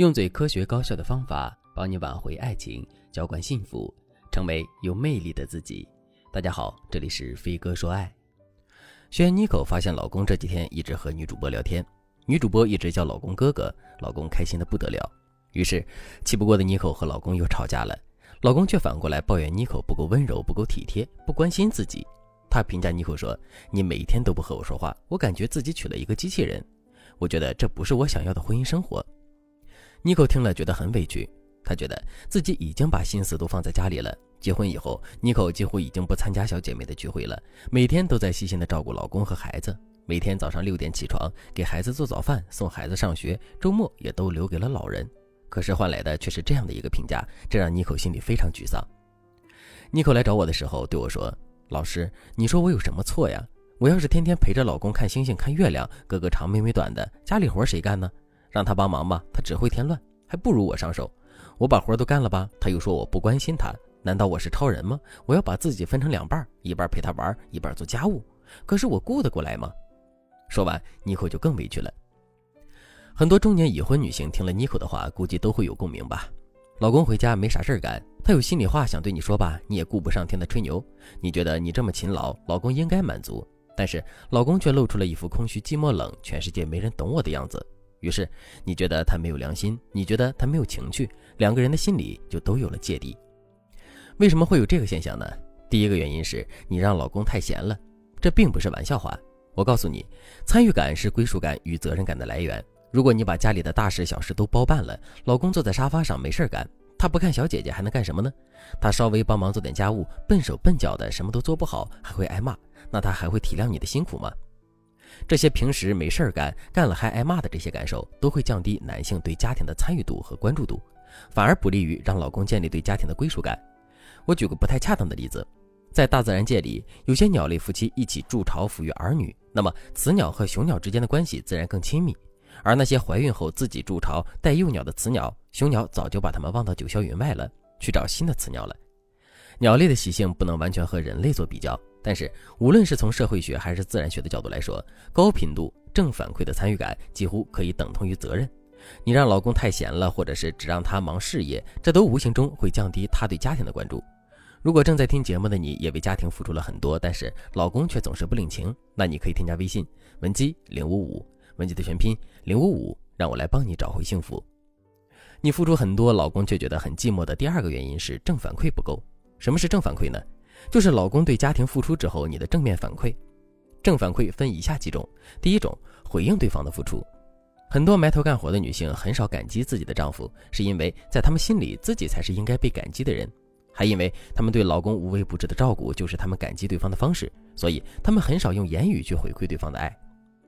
用最科学高效的方法帮你挽回爱情，浇灌幸福，成为有魅力的自己。大家好，这里是飞哥说爱。轩妮可发现老公这几天一直和女主播聊天，女主播一直叫老公哥哥，老公开心的不得了。于是气不过的妮可和老公又吵架了，老公却反过来抱怨妮可不够温柔、不够体贴、不关心自己。他评价妮可说：“你每天都不和我说话，我感觉自己娶了一个机器人。我觉得这不是我想要的婚姻生活。”妮蔻听了觉得很委屈，她觉得自己已经把心思都放在家里了。结婚以后，妮蔻几乎已经不参加小姐妹的聚会了，每天都在细心的照顾老公和孩子。每天早上六点起床，给孩子做早饭，送孩子上学，周末也都留给了老人。可是换来的却是这样的一个评价，这让妮可心里非常沮丧。妮可来找我的时候对我说：“老师，你说我有什么错呀？我要是天天陪着老公看星星、看月亮，哥哥长妹妹短的，家里活谁干呢？”让他帮忙吧，他只会添乱，还不如我上手。我把活都干了吧，他又说我不关心他。难道我是超人吗？我要把自己分成两半，一半陪他玩，一半做家务。可是我顾得过来吗？说完，妮可就更委屈了。很多中年已婚女性听了妮可的话，估计都会有共鸣吧。老公回家没啥事儿干，他有心里话想对你说吧，你也顾不上听他吹牛。你觉得你这么勤劳，老公应该满足，但是老公却露出了一副空虚、寂寞、冷，全世界没人懂我的样子。于是你觉得他没有良心，你觉得他没有情趣，两个人的心里就都有了芥蒂。为什么会有这个现象呢？第一个原因是你让老公太闲了，这并不是玩笑话。我告诉你，参与感是归属感与责任感的来源。如果你把家里的大事小事都包办了，老公坐在沙发上没事儿干，他不看小姐姐还能干什么呢？他稍微帮忙做点家务，笨手笨脚的什么都做不好，还会挨骂，那他还会体谅你的辛苦吗？这些平时没事儿干，干了还挨骂的这些感受，都会降低男性对家庭的参与度和关注度，反而不利于让老公建立对家庭的归属感。我举个不太恰当的例子，在大自然界里，有些鸟类夫妻一起筑巢抚育儿女，那么雌鸟和雄鸟之间的关系自然更亲密；而那些怀孕后自己筑巢带幼鸟的雌鸟，雄鸟早就把它们忘到九霄云外了，去找新的雌鸟了。鸟类的习性不能完全和人类做比较。但是，无论是从社会学还是自然学的角度来说，高频度正反馈的参与感几乎可以等同于责任。你让老公太闲了，或者是只让他忙事业，这都无形中会降低他对家庭的关注。如果正在听节目的你也为家庭付出了很多，但是老公却总是不领情，那你可以添加微信文姬零五五，文姬的全拼零五五，让我来帮你找回幸福。你付出很多，老公却觉得很寂寞的第二个原因是正反馈不够。什么是正反馈呢？就是老公对家庭付出之后，你的正面反馈。正反馈分以下几种：第一种，回应对方的付出。很多埋头干活的女性很少感激自己的丈夫，是因为在她们心里，自己才是应该被感激的人，还因为她们对老公无微不至的照顾就是她们感激对方的方式，所以她们很少用言语去回馈对方的爱。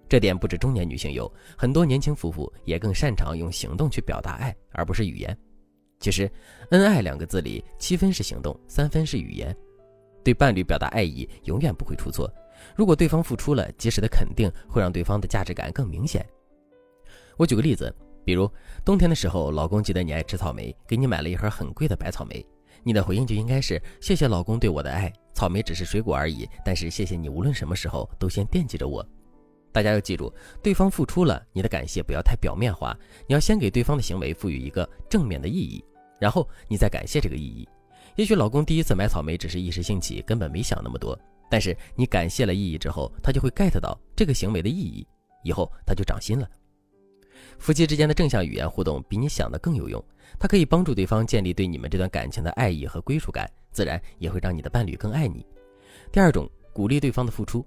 这点不止中年女性有，很多年轻夫妇也更擅长用行动去表达爱，而不是语言。其实，恩爱两个字里，七分是行动，三分是语言。对伴侣表达爱意，永远不会出错。如果对方付出了，及时的肯定会让对方的价值感更明显。我举个例子，比如冬天的时候，老公记得你爱吃草莓，给你买了一盒很贵的白草莓，你的回应就应该是：谢谢老公对我的爱，草莓只是水果而已，但是谢谢你无论什么时候都先惦记着我。大家要记住，对方付出了，你的感谢不要太表面化，你要先给对方的行为赋予一个正面的意义，然后你再感谢这个意义。也许老公第一次买草莓只是一时兴起，根本没想那么多。但是你感谢了意义之后，他就会 get 到这个行为的意义，以后他就长心了。夫妻之间的正向语言互动比你想的更有用，它可以帮助对方建立对你们这段感情的爱意和归属感，自然也会让你的伴侣更爱你。第二种，鼓励对方的付出。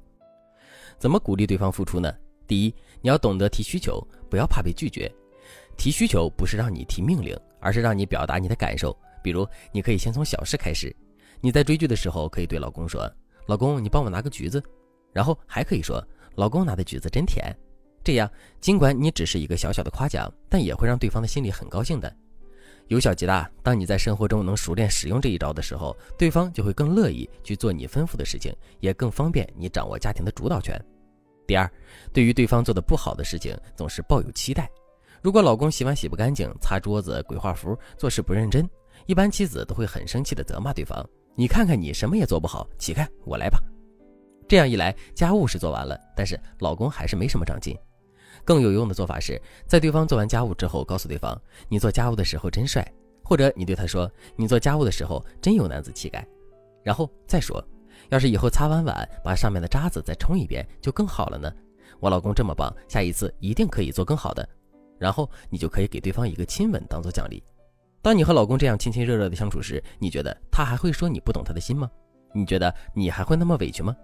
怎么鼓励对方付出呢？第一，你要懂得提需求，不要怕被拒绝。提需求不是让你提命令，而是让你表达你的感受。比如，你可以先从小事开始。你在追剧的时候，可以对老公说：“老公，你帮我拿个橘子。”然后还可以说：“老公拿的橘子真甜。”这样，尽管你只是一个小小的夸奖，但也会让对方的心里很高兴的。由小及大，当你在生活中能熟练使用这一招的时候，对方就会更乐意去做你吩咐的事情，也更方便你掌握家庭的主导权。第二，对于对方做的不好的事情，总是抱有期待。如果老公洗碗洗不干净、擦桌子、鬼画符、做事不认真，一般妻子都会很生气的责骂对方：“你看看你什么也做不好，起开，我来吧。”这样一来，家务是做完了，但是老公还是没什么长进。更有用的做法是在对方做完家务之后，告诉对方你做家务的时候真帅，或者你对他说你做家务的时候真有男子气概，然后再说，要是以后擦完碗把上面的渣子再冲一遍就更好了呢。我老公这么棒，下一次一定可以做更好的。然后你就可以给对方一个亲吻当做奖励。当你和老公这样亲亲热热的相处时，你觉得他还会说你不懂他的心吗？你觉得你还会那么委屈吗？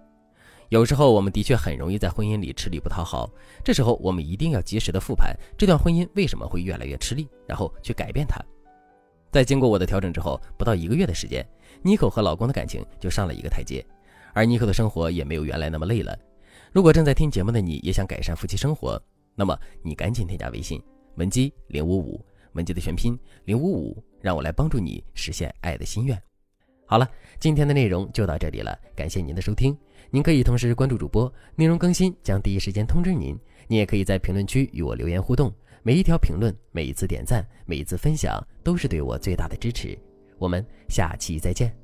有时候我们的确很容易在婚姻里吃力不讨好，这时候我们一定要及时的复盘这段婚姻为什么会越来越吃力，然后去改变它。在经过我的调整之后，不到一个月的时间，妮可和老公的感情就上了一个台阶，而妮可的生活也没有原来那么累了。如果正在听节目的你也想改善夫妻生活，那么你赶紧添加微信文姬零五五，文姬的全拼零五五，让我来帮助你实现爱的心愿。好了，今天的内容就到这里了，感谢您的收听。您可以同时关注主播，内容更新将第一时间通知您。您也可以在评论区与我留言互动，每一条评论、每一次点赞、每一次分享，都是对我最大的支持。我们下期再见。